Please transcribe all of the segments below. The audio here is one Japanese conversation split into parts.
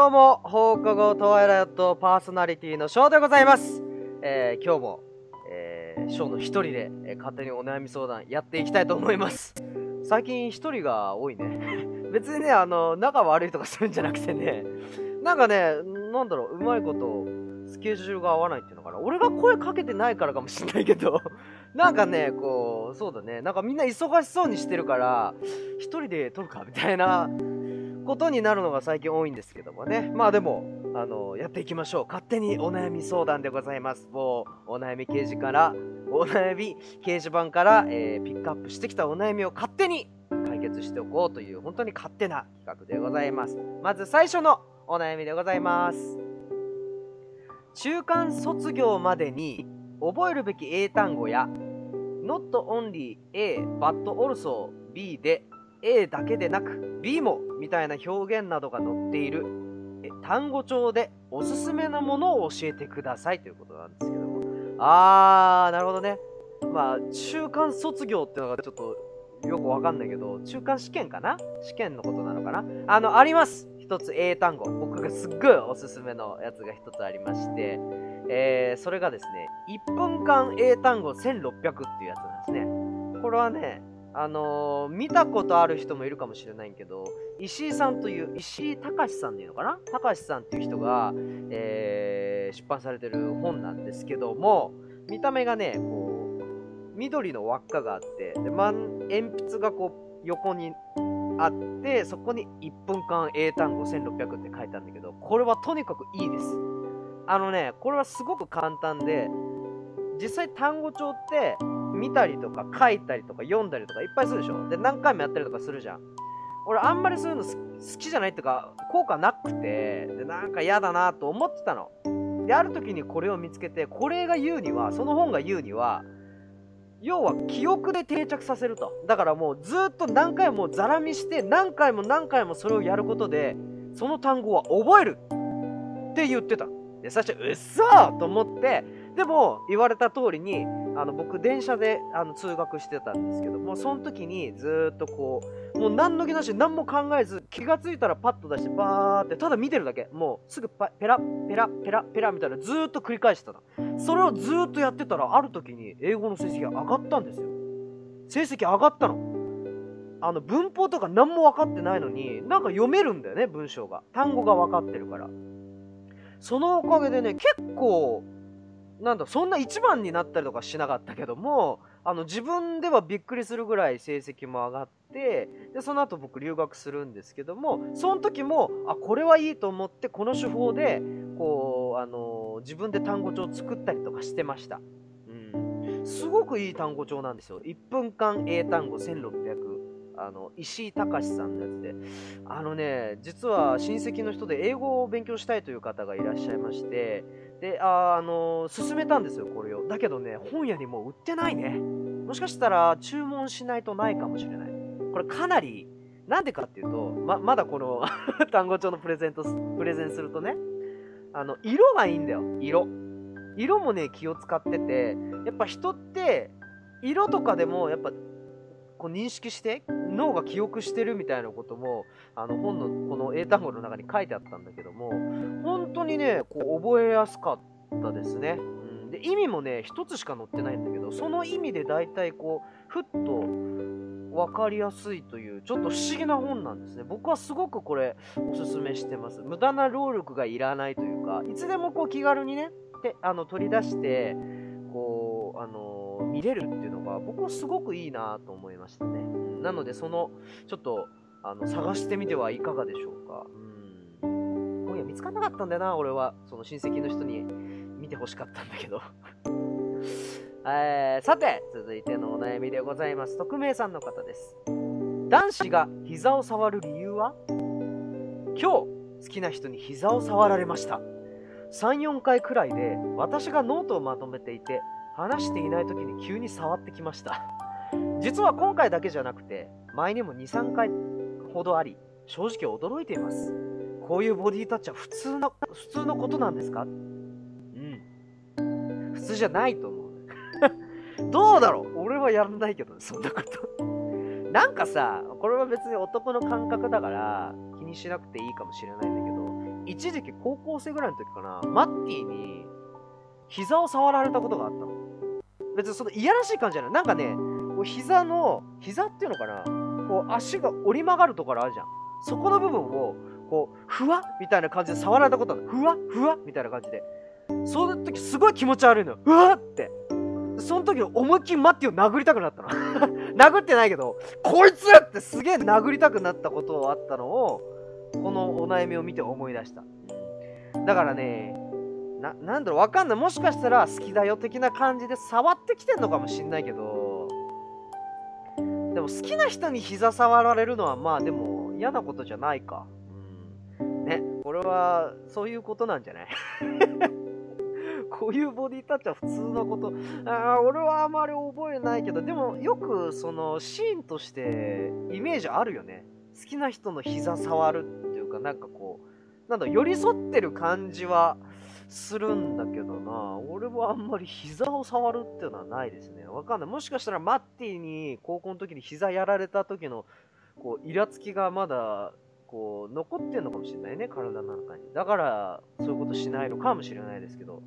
どうも、放課後トワイライトパーソナリティのショーでございます。えー、今日も、えー、ショーの一人で、えー勝手にお悩み相談やっていきたいと思います。最近一人が多いね。別にね、あの、仲悪いとかするんじゃなくてね、なんかね、なんだろう、うまいこと、スケジュールが合わないっていうのかな。俺が声かけてないからかもしんないけど、なんかね、こう、そうだね、なんかみんな忙しそうにしてるから、一人で撮るかみたいなことになるのが最近多いんですけどもね。まあでも、あの、やっていきましょう。勝手にお悩み相談でございます。もう、お悩み掲示から、お悩み掲示板から、えーピックアップしてきたお悩みを勝手に解決しておこうという、本当に勝手な企画でございます。まず最初のお悩みでございます。中間卒業までに覚えるべき英単語や not only A but also B で A だけでなく B もみたいな表現などが載っている単語帳でおすすめなものを教えてくださいということなんですけども。あーなるほどね。まあ中間卒業ってのがちょっとよくわかんないけど中間試験かな？試験のことなのかな？あのあります。一つ英単語。僕がすっごいおすすめのやつが一つありまして。えーそれがですね1分間英単語1600っていうやつなんですね。これはねあのー見たことある人もいるかもしれないけど石井さんという石井隆さんっていうのかな？隆さんっていう人が、えー出版されてる本なんですけども見た目がねこう緑の輪っかがあってで、ま、鉛筆がこう横にあってそこに1分間英単語1600って書いてあるんだけどこれはとにかくいいです。あのねこれはすごく簡単で実際単語帳って見たりとか書いたりとか読んだりとかいっぱいするでしょ？で何回もやったりとかするじゃん。俺あんまりそういうの好きじゃないっていうか効果なくてでなんか嫌だなと思ってたの。である時にこれを見つけてこれが言うにはその本が言うには要は記憶で定着させると。だからもうずっと何回もザラ見して何回も何回もそれをやることでその単語は覚える。って言ってた。で最初うっそーと思ってでも言われた通りにあの僕電車であの通学してたんですけどもその時にずっとこうもう何の気なし何も考えず気がついたらパッと出してバーってただ見てるだけ。もうすぐパペラペラペラペラみたいなずっと繰り返してたそれをずっとやってたらある時に英語の成績が上がったんですよ。成績上がったの。あの文法とか何も分かってないのになんか読めるんだよね文章が。単語が分かってるから。そのおかげでね結構なんだそんな一番になったりとかしなかったけどもあの自分ではびっくりするぐらい成績も上がってでその後僕留学するんですけどもその時もあこれはいいと思ってこの手法でこうあの自分で単語帳作ったりとかしてました、うん、すごくいい単語帳なんですよ。1分間英単語1600あの石井隆さんのやつで。あのね実は親戚の人で英語を勉強したいという方がいらっしゃいましてで、あ、あのー勧めたんですよ、これを。だけどね、本屋にもう売ってないね。もしかしたら注文しないとないかもしれない。これかなり、なんでかっていうと、ま、まだこの 単語帳のプレゼント、プレゼンするとね、あの、色がいいんだよ、色。色もね、気を使ってて、やっぱ人って、色とかでも、やっぱ、こう認識して、脳が記憶してるみたいなことも、あの本のこの英単語の中に書いてあったんだけども、本当にね、こう覚えやすかったですね。うん、で意味もね、一つしか載ってないんだけど、その意味で大体こう、ふっと分かりやすいという、ちょっと不思議な本なんですね。僕はすごくこれ、おすすめしてます。無駄な労力がいらないというか、いつでもこう気軽にね、であの取り出して、こう、あの見れるっていうのが、僕はすごくいいなと思いましたね。なので、その、ちょっと、あの探してみてはいかがでしょうか。うん。今夜見つからなかったんだよな、俺は。その親戚の人に見てほしかったんだけど。えーさて、続いてのお悩みでございます。匿名さんの方です。男子が膝を触る理由は？今日、好きな人に膝を触られました。3、4回くらいで、私がノートをまとめていて、話していない時に急に触ってきました。実は今回だけじゃなくて、前にも2、3回ほどあり、正直驚いています。こういうボディタッチは普通の、普通のことなんですか？うん。普通じゃないと思う。どうだろう？俺はやらないけど、そんなこと。なんかさ、これは別に男の感覚だから気にしなくていいかもしれないんだけど、一時期高校生ぐらいの時かな、マッティに膝を触られたことがあったの。別にそのいやらしい感じじゃない。なんかね、こう膝の、膝っていうのかな、こう足が折り曲がるところあるじゃん。そこの部分を、こう、ふわみたいな感じで触られたことあるふわふわみたいな感じで。その時すごい気持ち悪いのよ。うわって。その時思いっきりマッティを殴りたくなったの。殴ってないけど、こいつってすげえ殴りたくなったことあったのを、このお悩みを見て思い出した。だからね、な、なんだろう、わかんない。もしかしたら好きだよ的な感じで触ってきてんのかもしんないけど、でも好きな人に膝触られるのはまあでも嫌なことじゃないか。うん。ね、これはそういうことなんじゃない？こういうボディタッチは普通のこと。あ俺はあまり覚えないけど、でもよくそのシーンとしてイメージあるよね。好きな人の膝触るっていうか、なんかこう、なんだ、寄り添ってる感じはするんだけどな。俺はあんまり膝を触るっていうのはないですね。わかんない。もしかしたらマッティに高校の時に膝やられた時の、こう、イラつきがまだこう、残ってんのかもしれないね、体の中に。だから、そういうことしないのかもしれないですけど、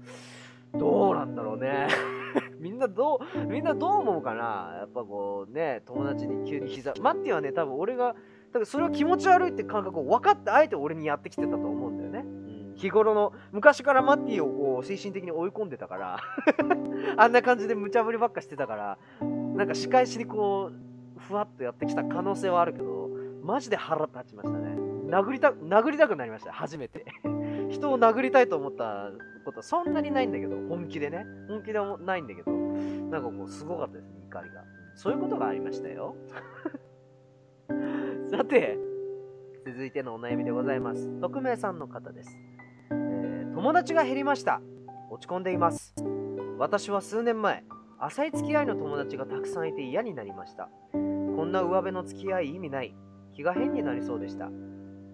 どうなんだろうね。みんなどう、みんなどう思うかなやっぱこうね、友達に急に膝、マッティはね、多分俺が、多分それは気持ち悪いって感覚を分かってあえて俺にやってきてたと思うんだよね。日頃の、昔からマッティをこう精神的に追い込んでたから あんな感じで無茶ぶりばっかしてたから、なんか仕返しにこう、ふわっとやってきた可能性はあるけど、マジで腹立ちましたね。殴りた、殴りたくなりました。初めて。人を殴りたいと思ったことはそんなにないんだけど、本気でね。本気でもないんだけど、なんかこう、すごかったですね、怒りが。そういうことがありましたよ。さて、続いてのお悩みでございます。匿名さんの方です。えー、友達が減りました。落ち込んでいます。私は数年前、浅い付き合いの友達がたくさんいて嫌になりました。こんな上辺の付き合い意味ない。気が変になりそうでした。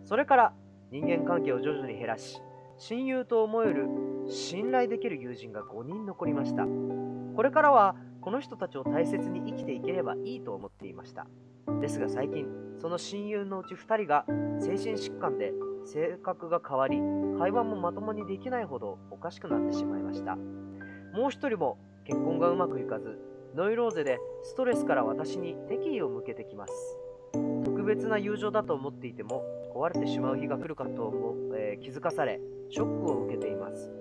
それから人間関係を徐々に減らし、親友と思える信頼できる友人が5人残りました。これからはこの人たちを大切に生きていければいいと思っていました。ですが最近、その親友のうち2人が精神疾患で性格が変わり、会話もまともにできないほどおかしくなってしまいました。もう1人も結婚がうまくいかず、ノイローゼでストレスから私に敵意を向けてきます。特別な友情だと思っていても壊れてしまう日が来るかとも、えー、気づかされショックを受けています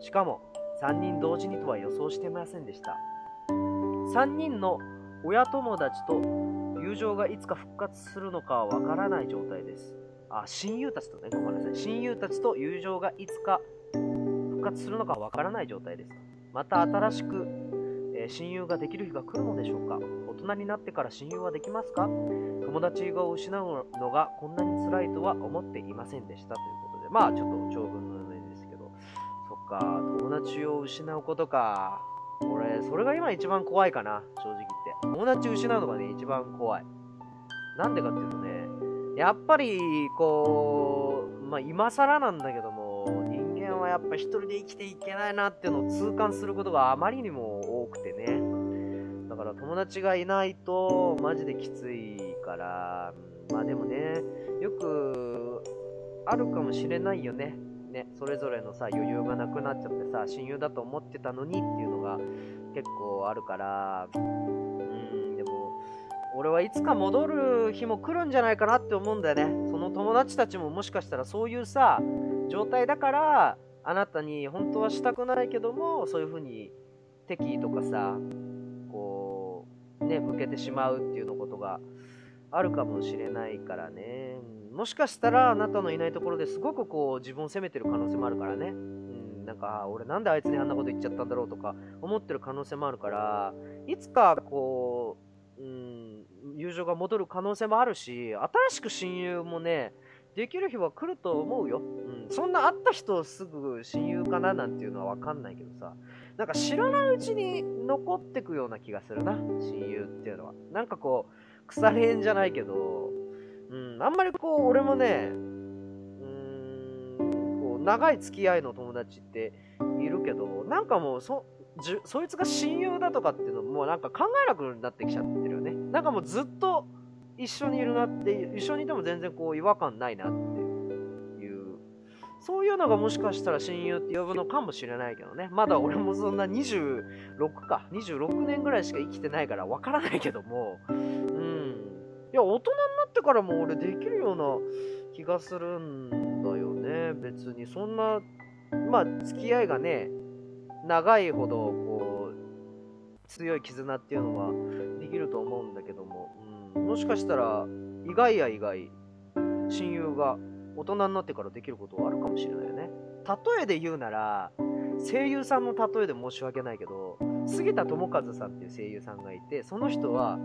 しかも3人同時にとは予想していませんでした3人の親友達と友情がいつか復活するのかはわからない状態ですあ親友たちとねごめんなさい。親友たちと友情がいつか復活するのかわからない状態です。また新しくえ親友ができる日が来るのでしょうか。大人になってから親友はできますか？友達を失うのがこんなに辛いとは思っていませんでした。ということで、まあちょっと長文の上ですけど、そっか、友達を失うことか。俺、それが今一番怖いかな、正直言って。友達を失うのがね、一番怖い。なんでかっていうとね、やっぱり、こう、まあ今更なんだけども、人間はやっぱ一人で生きていけないなっていうのを痛感することがあまりにも多くてね。だから友達がいないと、マジできついから、まあでもね、よくあるかもしれないよね。ね、それぞれのさ、余裕がなくなっちゃってさ、親友だと思ってたのにっていうのが結構あるから、俺はいつか戻る日も来るんじゃないかなって思うんだよね。その友達たちももしかしたらそういうさ、状態だから、あなたに本当はしたくないけども、そういう風に敵意とかさ、こう、ね、向けてしまうっていうのことがあるかもしれないからね。もしかしたらあなたのいないところですごくこう自分を責めてる可能性もあるからね。なんか、俺なんであいつにあんなこと言っちゃったんだろうとか思ってる可能性もあるから、いつかこう、うん、友情が戻る可能性もあるし、新しく親友もね、できる日は来ると思うよ。うん。そんな会った人すぐ親友かななんていうのはわかんないけどさ。なんか知らないうちに残ってくような気がするな。親友っていうのは。なんかこう、腐れ縁じゃないけど、うん、あんまりこう、俺もね、うーん、こう、長い付き合いの友達っているけど、なんかもう、そ、じそいつが親友だとかっていうのも、なんか考えなくなってきちゃって。なんかもうずっと一緒にいるなって、一緒にいても全然こう、違和感ないなっていうそういうのがもしかしたら親友って呼ぶのかもしれないけどね。まだ俺もそんな26か、26年ぐらいしか生きてないからわからないけども、うん。いや、大人になってからも俺できるような気がするんだよね。別にそんな、まあ、付き合いがね、長いほど、こう、強い絆っていうのはきると思うんだけども、うん、もしかしたら、意外や意外、親友が大人になってからできることはあるかもしれないよね。例えで言うなら、声優さんの例えで申し訳ないけど、杉田智和さんっていう声優さんがいて、その人は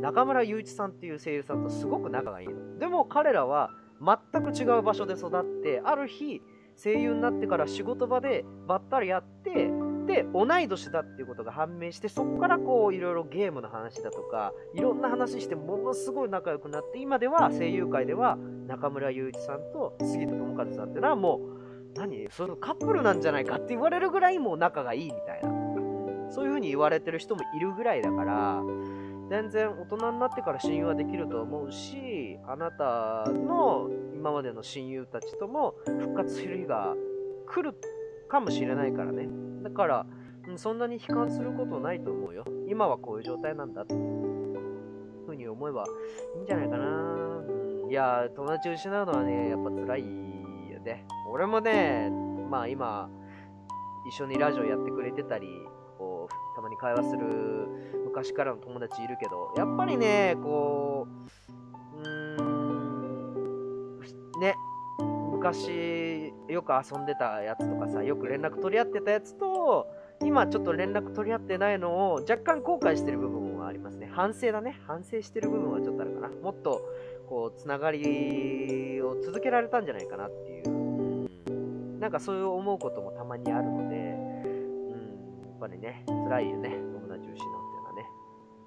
中村雄一さんっていう声優さんとすごく仲がいいの。でも彼らは全く違う場所で育って、ある日、声優になってから仕事場でばったり会って、で、同い年だっていうことが判明して、そこからこう、いろいろゲームの話だとか、いろんな話して、ものすごい仲良くなって、今では声優界では中村雄一さんと杉田智和さんっていうのはもう、何？そのカップルなんじゃないかって言われるぐらいもう仲がいいみたいな。そういう風に言われてる人もいるぐらいだから、全然大人になってから親友はできると思うし、あなたの今までの親友たちとも復活する日が来るかもしれないからね。だから、そんなに悲観することないと思うよ。今はこういう状態なんだっていうふうに思えばいいんじゃないかな。いや、友達失うのはね、やっぱ辛いよね。俺もね、まあ今、一緒にラジオやってくれてたり、こう、たまに会話する昔からの友達いるけど、やっぱりね、こう、うーん、ね、昔よく遊んでたやつとかさ、よく連絡取り合ってたやつと、今ちょっと連絡取り合ってないのを若干後悔してる部分はありますね。反省だね。反省してる部分はちょっとあるかな。もっと、こう、つながりを続けられたんじゃないかなっていう。なんかそういう思うこともたまにあるので、うん、やっぱりね、辛いよね。友達失うってい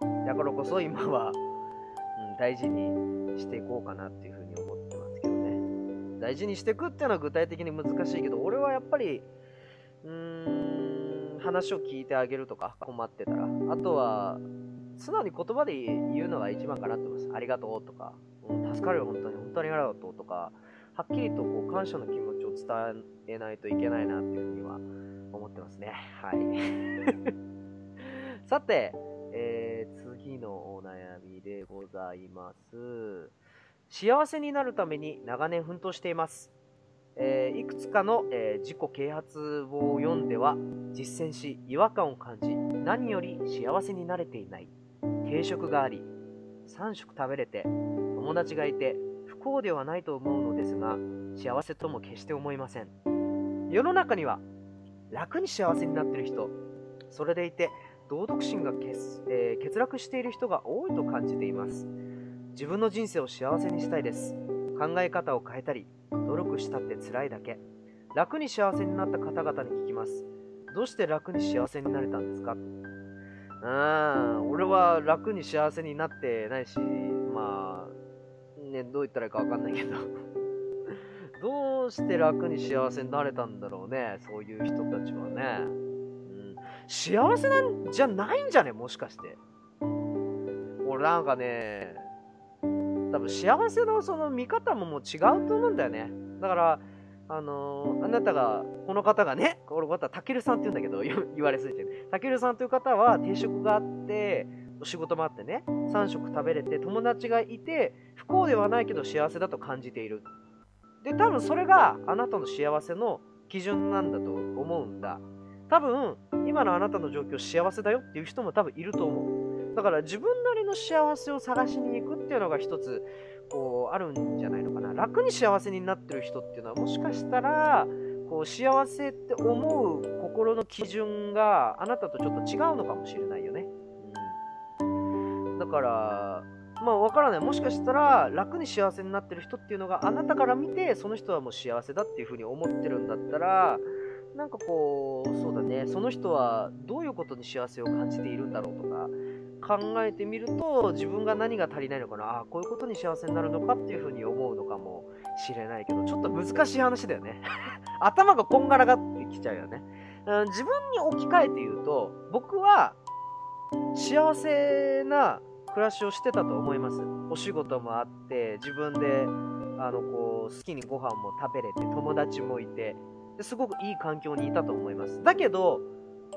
うのはね。だからこそ今は、うん、大事にしていこうかなっていう大事にしていくっていうのは具体的に難しいけど、俺はやっぱり、うーん、話を聞いてあげるとか、困ってたら。あとは、素直に言葉で言うのが一番かなって思います。ありがとうとか、うん、助かるよ、本当に、本当にありがとうとか、はっきりとこう感謝の気持ちを伝えないといけないなっていうふうには思ってますね。はい。さて、えー、次のお悩みでございます。幸せになるために長年奮闘しています。えー、いくつかの、えー、自己啓発を読んでは実践し違和感を感じ何より幸せになれていない。定食があり3食食べれて友達がいて不幸ではないと思うのですが幸せとも決して思いません。世の中には楽に幸せになっている人それでいて道徳心が欠,、えー、欠落している人が多いと感じています。自分の人生を幸せにしたいです。考え方を変えたり努力したって辛いだけ。楽に幸せになった方々に聞きます。どうして楽に幸せになれたんですか？うん、俺は楽に幸せになってないし、まあ、ね、どう言ったらいいかわかんないけど。どうして楽に幸せになれたんだろうね、そういう人たちはね。うん、幸せなんじゃないんじゃね？もしかして。俺なんかね、多分幸せのその見方ももう違うと思うんだよね。だから、あのー、あなたが、この方がね、この方、たけるさんって言うんだけど、言われすぎて、たけるさんという方は定食があって、お仕事もあってね、3食食べれて、友達がいて、不幸ではないけど幸せだと感じている。で、多分それがあなたの幸せの基準なんだと思うんだ。多分、今のあなたの状況幸せだよっていう人も多分いると思う。だから自分なりの幸せを探しにっていうのが一つこうあるんじゃないのかな。楽に幸せになってる人っていうのはもしかしたらこう幸せって思う心の基準があなたとちょっと違うのかもしれないよね、うん、だからまあ分からない。もしかしたら楽に幸せになってる人っていうのがあなたから見てその人はもう幸せだっていうふうに思ってるんだったらなんかこうそうだね。その人はどういうことに幸せを感じているんだろうとか考えてみると自分が何が足りないのかなあこういうことに幸せになるのかっていうふうに思うのかもしれないけどちょっと難しい話だよね。頭がこんがらがってきちゃうよね、うん、自分に置き換えて言うと僕は幸せな暮らしをしてたと思います。お仕事もあって自分であのこう好きにご飯も食べれて友達もいてすごくいい環境にいたと思います。だけど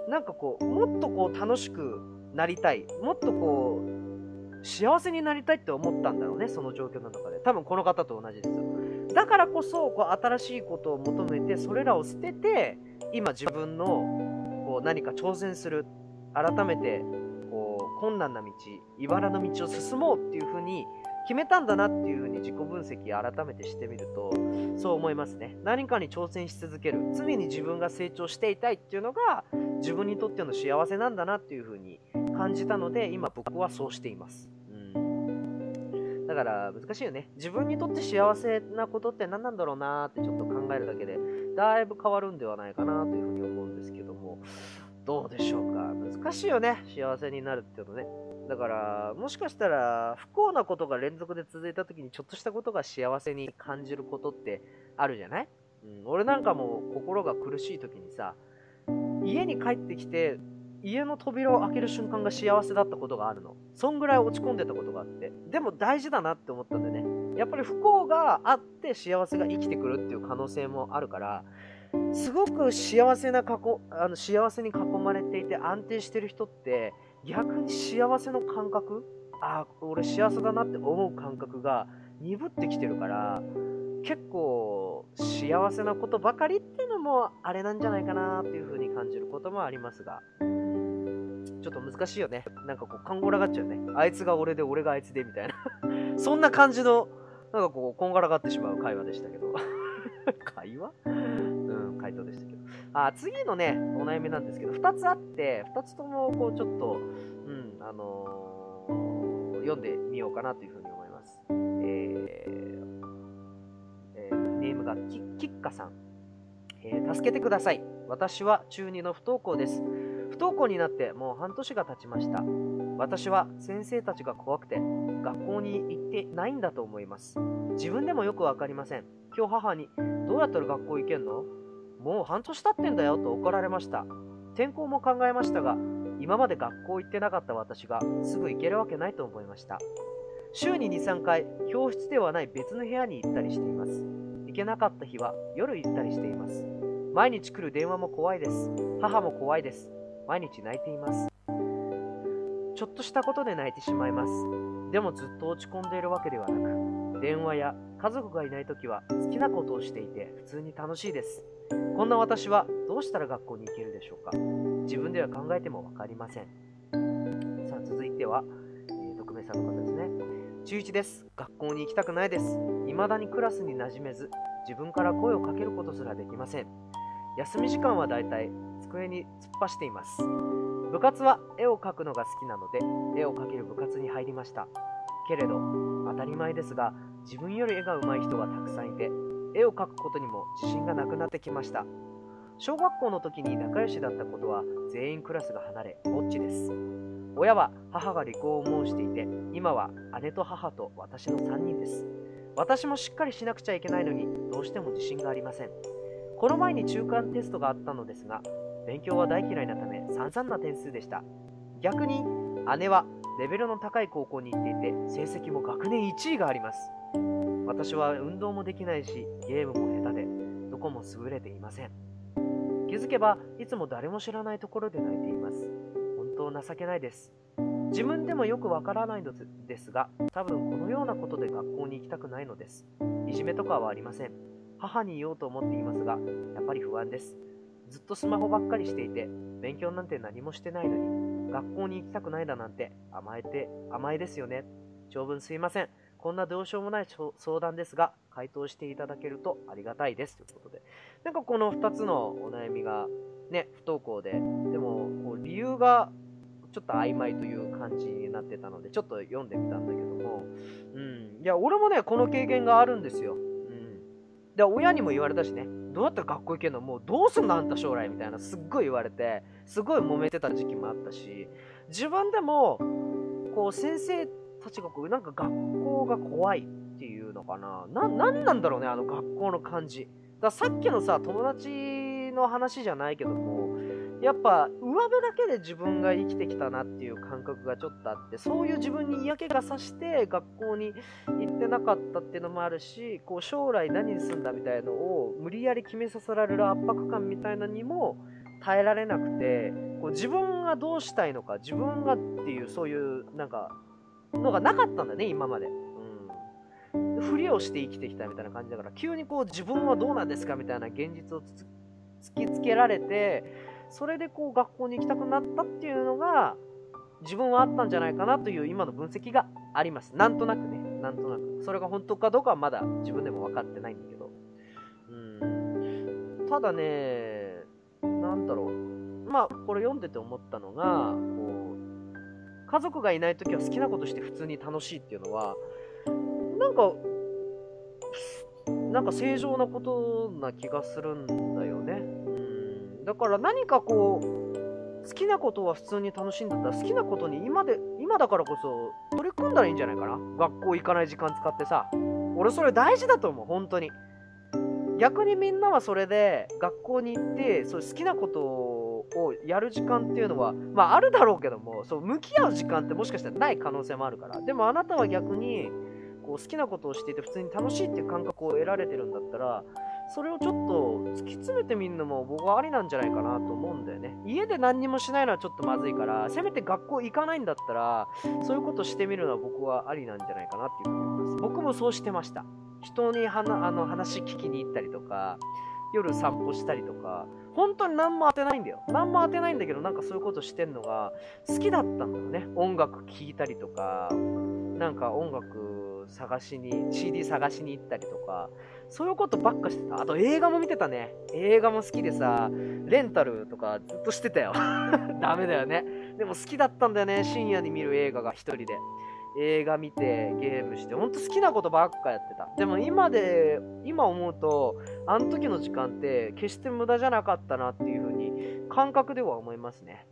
なんかこうもっとこう楽しくなりたい。もっとこう幸せになりたいって思ったんだろうねその状況の中で。多分この方と同じですよ。だからこそこう新しいことを求めてそれらを捨てて今自分のこう何か挑戦する。改めてこう困難な道茨の道を進もうっていうふうに決めたんだなっていうふうに自己分析改めてしてみるとそう思いますね。何かに挑戦し続ける。常に自分が成長していたいっていうのが自分にとっての幸せなんだなっていうふうに感じたので今僕はそうしています、うん、だから難しいよね。自分にとって幸せなことって何なんだろうなってちょっと考えるだけでだいぶ変わるんではないかなというふうに思うんですけども。どうでしょうか。難しいよね。幸せになるっていうのね。だから、もしかしたら、不幸なことが連続で続いた時に、ちょっとしたことが幸せに感じることってあるじゃない、うん、俺なんかも心が苦しい時にさ、家に帰ってきて、家の扉を開ける瞬間が幸せだったことがあるの。そんぐらい落ち込んでたことがあって。でも大事だなって思ったんでね。やっぱり不幸があって幸せが生きてくるっていう可能性もあるから、すごく幸せな過去あの幸せに囲まれていて安定してる人って逆に幸せの感覚ああ俺幸せだなって思う感覚が鈍ってきてるから結構幸せなことばかりっていうのもあれなんじゃないかなっていう風に感じることもありますがちょっと難しいよね。なんかこう勘ごらがっちゃうね。あいつが俺で俺があいつでみたいな。そんな感じのなんかこうこんがらがってしまう会話でしたけど。会話？うん回答でしたけど。あ次のね、お悩みなんですけど、2つあって、2つともこうちょっと、うん、あのー、読んでみようかなというふうに思います。えーえー、ネームがキキッカさん、えー、助けてください。私は中2の不登校です。不登校になってもう半年が経ちました。私は先生たちが怖くて学校に行ってないんだと思います。自分でもよくわかりません。今日母にどうやったら学校行けんの？もう半年経ってんだよと怒られました。転校も考えましたが、今まで学校行ってなかった私がすぐ行けるわけないと思いました。週に2、3回、教室ではない別の部屋に行ったりしています。行けなかった日は夜行ったりしています。毎日来る電話も怖いです。母も怖いです。毎日泣いています。ちょっとしたことで泣いてしまいます。でもずっと落ち込んでいるわけではなく、電話や家族がいない時は好きなことをしていて普通に楽しいです。こんな私はどうしたら学校に行けるでしょうか自分では考えても分かりません。さあ、続いては、えー、匿名さんの方ですね。中1です。学校に行きたくないです。未だにクラスに馴染めず、自分から声をかけることすらできません。休み時間はだいたい机に突っ走っています。部活は絵を描くのが好きなので、絵を描ける部活に入りました。けれど、当たり前ですが、自分より絵が上手い人がたくさんいて、絵を描くことにも自信がなくなってきました小学校の時に仲良しだったことは全員クラスが離れぼっちです親は母が離婚を申していて今は姉と母と私の3人です私もしっかりしなくちゃいけないのにどうしても自信がありませんこの前に中間テストがあったのですが勉強は大嫌いなため散々な点数でした逆に姉はレベルの高い高校に行っていて成績も学年1位があります私は運動もできないし、ゲームも下手で、どこも優れていません。気づけば、いつも誰も知らないところで泣いています。本当情けないです。自分でもよくわからないのですが、多分このようなことで学校に行きたくないのです。いじめとかはありません。母に言おうと思っていますが、やっぱり不安です。ずっとスマホばっかりしていて、勉強なんて何もしてないのに、学校に行きたくないだなんて甘えて、甘えですよね。長文すいません。こんなどうしようもない相談ですが、回答していただけるとありがたいです。ということで。なんかこの2つのお悩みが、ね、不登校で、でも、こう理由がちょっと曖昧という感じになってたので、ちょっと読んでみたんだけども、うん。いや、俺もね、この経験があるんですよ。うん。で、親にも言われたしね、どうやったら学校行けんの？もうどうすんのあんた将来みたいな、すっごい言われて、すごい揉めてた時期もあったし、自分でも、こう、先生たちがこう、なんか学校が怖いっていうのかな。何、ななんだろうね、あの学校の感じ。ださっきのさ、友達の話じゃないけども、やっぱ上辺だけで自分が生きてきたなっていう感覚がちょっとあってそういう自分に嫌気がさして学校に行ってなかったっていうのもあるしこう将来何にすんだみたいのを無理やり決めさせられる圧迫感みたいなにも耐えられなくてこう自分がどうしたいのか自分がっていうそういうなんかのがなかったんだね今まで。ふりをして生きてきたみたいな感じだから急にこう自分はどうなんですかみたいな現実を突きつけられてそれでこう学校に行きたくなったっていうのが自分はあったんじゃないかなという今の分析があります。なんとなくね、なんとなく。それが本当かどうかはまだ自分でも分かってないんだけど。うん。ただね、なんだろう。まあ、これ読んでて思ったのが、こう、家族がいない時は好きなことして普通に楽しいっていうのは、なんか、なんか正常なことな気がするんだ。だから何かこう好きなことは普通に楽しんでたら好きなことに今で今だからこそ取り組んだらいいんじゃないかな。学校行かない時間使ってさ俺それ大事だと思う本当に。逆にみんなはそれで学校に行ってそう好きなことをやる時間っていうのはまああるだろうけどもそう向き合う時間ってもしかしたらない可能性もあるから。でもあなたは逆にこう好きなことをしていて普通に楽しいっていう感覚を得られてるんだったらそれをちょっと突き詰めてみるのも僕はありなんじゃないかなと思うんだよね。家で何にもしないのはちょっとまずいから、せめて学校行かないんだったら、そういうことしてみるのは僕はありなんじゃないかなっていうふうに思います。僕もそうしてました。人にあの話聞きに行ったりとか、夜散歩したりとか、本当に何も当てないんだよ。何も当てないんだけど、なんかそういうことしてんのが好きだったんだよね。音楽聴いたりとか、なんか音楽探しに、CD 探しに行ったりとか、そういうことばっかしてた。あと映画も見てたね。映画も好きでさ、レンタルとかずっとしてたよ。ダメだよね。でも好きだったんだよね。深夜に見る映画が一人で。映画見てゲームして、ほんと好きなことばっかやってた。でも今で、今思うと、あの時の時間って決して無駄じゃなかったなっていう風に感覚では思いますね。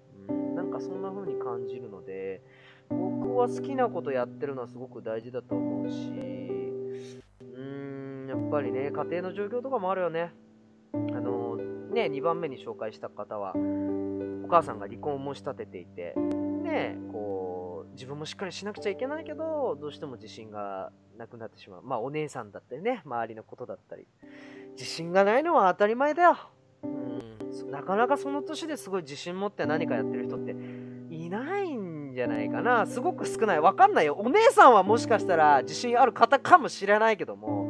なんかそんな風に感じるので、僕は好きなことやってるのはすごく大事だと思うし、やっぱりね、家庭の状況とかもあるよね。あのね、2番目に紹介した方は、お母さんが離婚を申し立てていて、ね、こう、自分もしっかりしなくちゃいけないけど、どうしても自信がなくなってしまう。まあ、お姉さんだったりね、周りのことだったり。自信がないのは当たり前だよ。うん、なかなかその年ですごい自信持って何かやってる人っていないんじゃないかな。すごく少ない。わかんないよ。お姉さんはもしかしたら自信ある方かもしれないけども、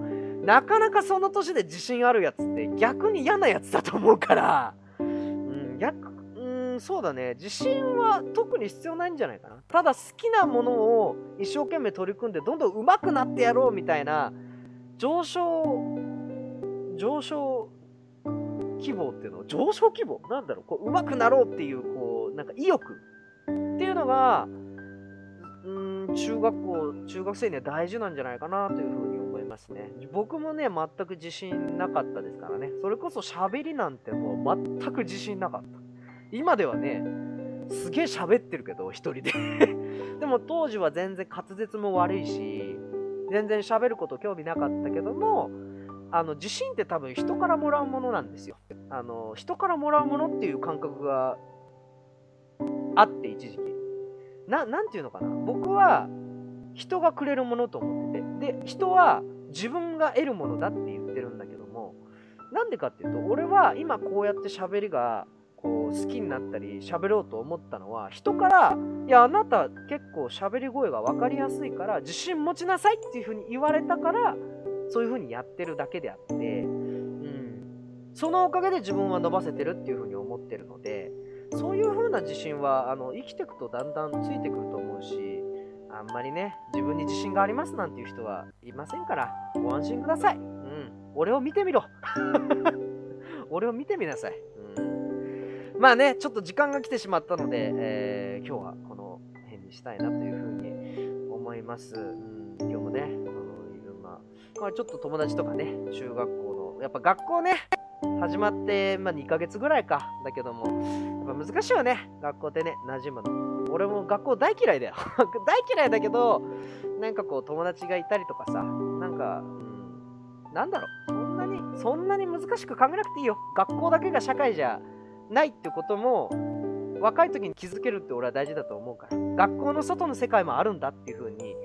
なかなかその年で自信あるやつって逆に嫌なやつだと思うから、うん、逆、うん、そうだね。自信は特に必要ないんじゃないかな。ただ好きなものを一生懸命取り組んでどんどん上手くなってやろうみたいな上昇、上昇希望っていうの？上昇希望？なんだろうこう上手くなろうっていう、こう、なんか意欲っていうのが、うん、中学校、中学生には大事なんじゃないかなというふうにますね。僕もね、全く自信なかったですからね。それこそ喋りなんてもう全く自信なかった。今ではね、すげえ喋ってるけど、一人で でも当時は全然滑舌も悪いし、全然喋ること興味なかったけども、あの、自信って多分人からもらうものなんですよ。あの、人からもらうものっていう感覚があって、一時期。な、なていうのかな。僕は人がくれるものと思ってて。で、人は自分が得るものだって言ってるんだけども、なんでかっていうと、俺は今こうやって喋りがこう好きになったり喋ろうと思ったのは、人から、いや、あなた結構喋り声が分かりやすいから、自信持ちなさいっていう風に言われたから、そういう風にやってるだけであって、うん。そのおかげで自分は伸ばせてるっていう風に思ってるので、そういう風な自信は、あの、生きてくとだんだんついてくると思うし、あんまりね、自分に自信がありますなんていう人はいませんから、ご安心ください。うん。俺を見てみろ。俺を見てみなさい。うん。まあね、ちょっと時間が来てしまったので、えー、今日はこの辺にしたいなというふうに思います。うん、今日もね、あのいろんな、ちょっと友達とかね、中学校の、やっぱ学校ね、始まって、まあ、2ヶ月ぐらいか。だけども、やっぱ難しいよね。学校でね、馴染むの。俺も学校大嫌いだよ。大嫌いだけど、なんかこう友達がいたりとかさ、なんか、うん、なんだろう、そんなに、そんなに難しく考えなくていいよ。学校だけが社会じゃないってことも若い時に気づけるって俺は大事だと思うから。学校の外の世界もあるんだっていう風に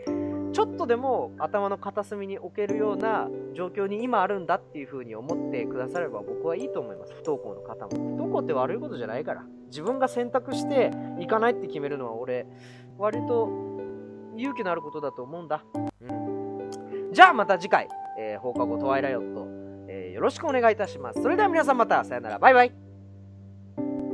ちょっとでも頭の片隅に置けるような状況に今あるんだっていう風に思ってくだされば僕はいいと思います。不登校の方も。不登校って悪いことじゃないから。自分が選択して行かないって決めるのは俺割と勇気のあることだと思うんだ。うん。じゃあまた次回、えー放課後トワイライオット、えーよろしくお願いいたします。それでは皆さんまた。さよなら。バイバイ。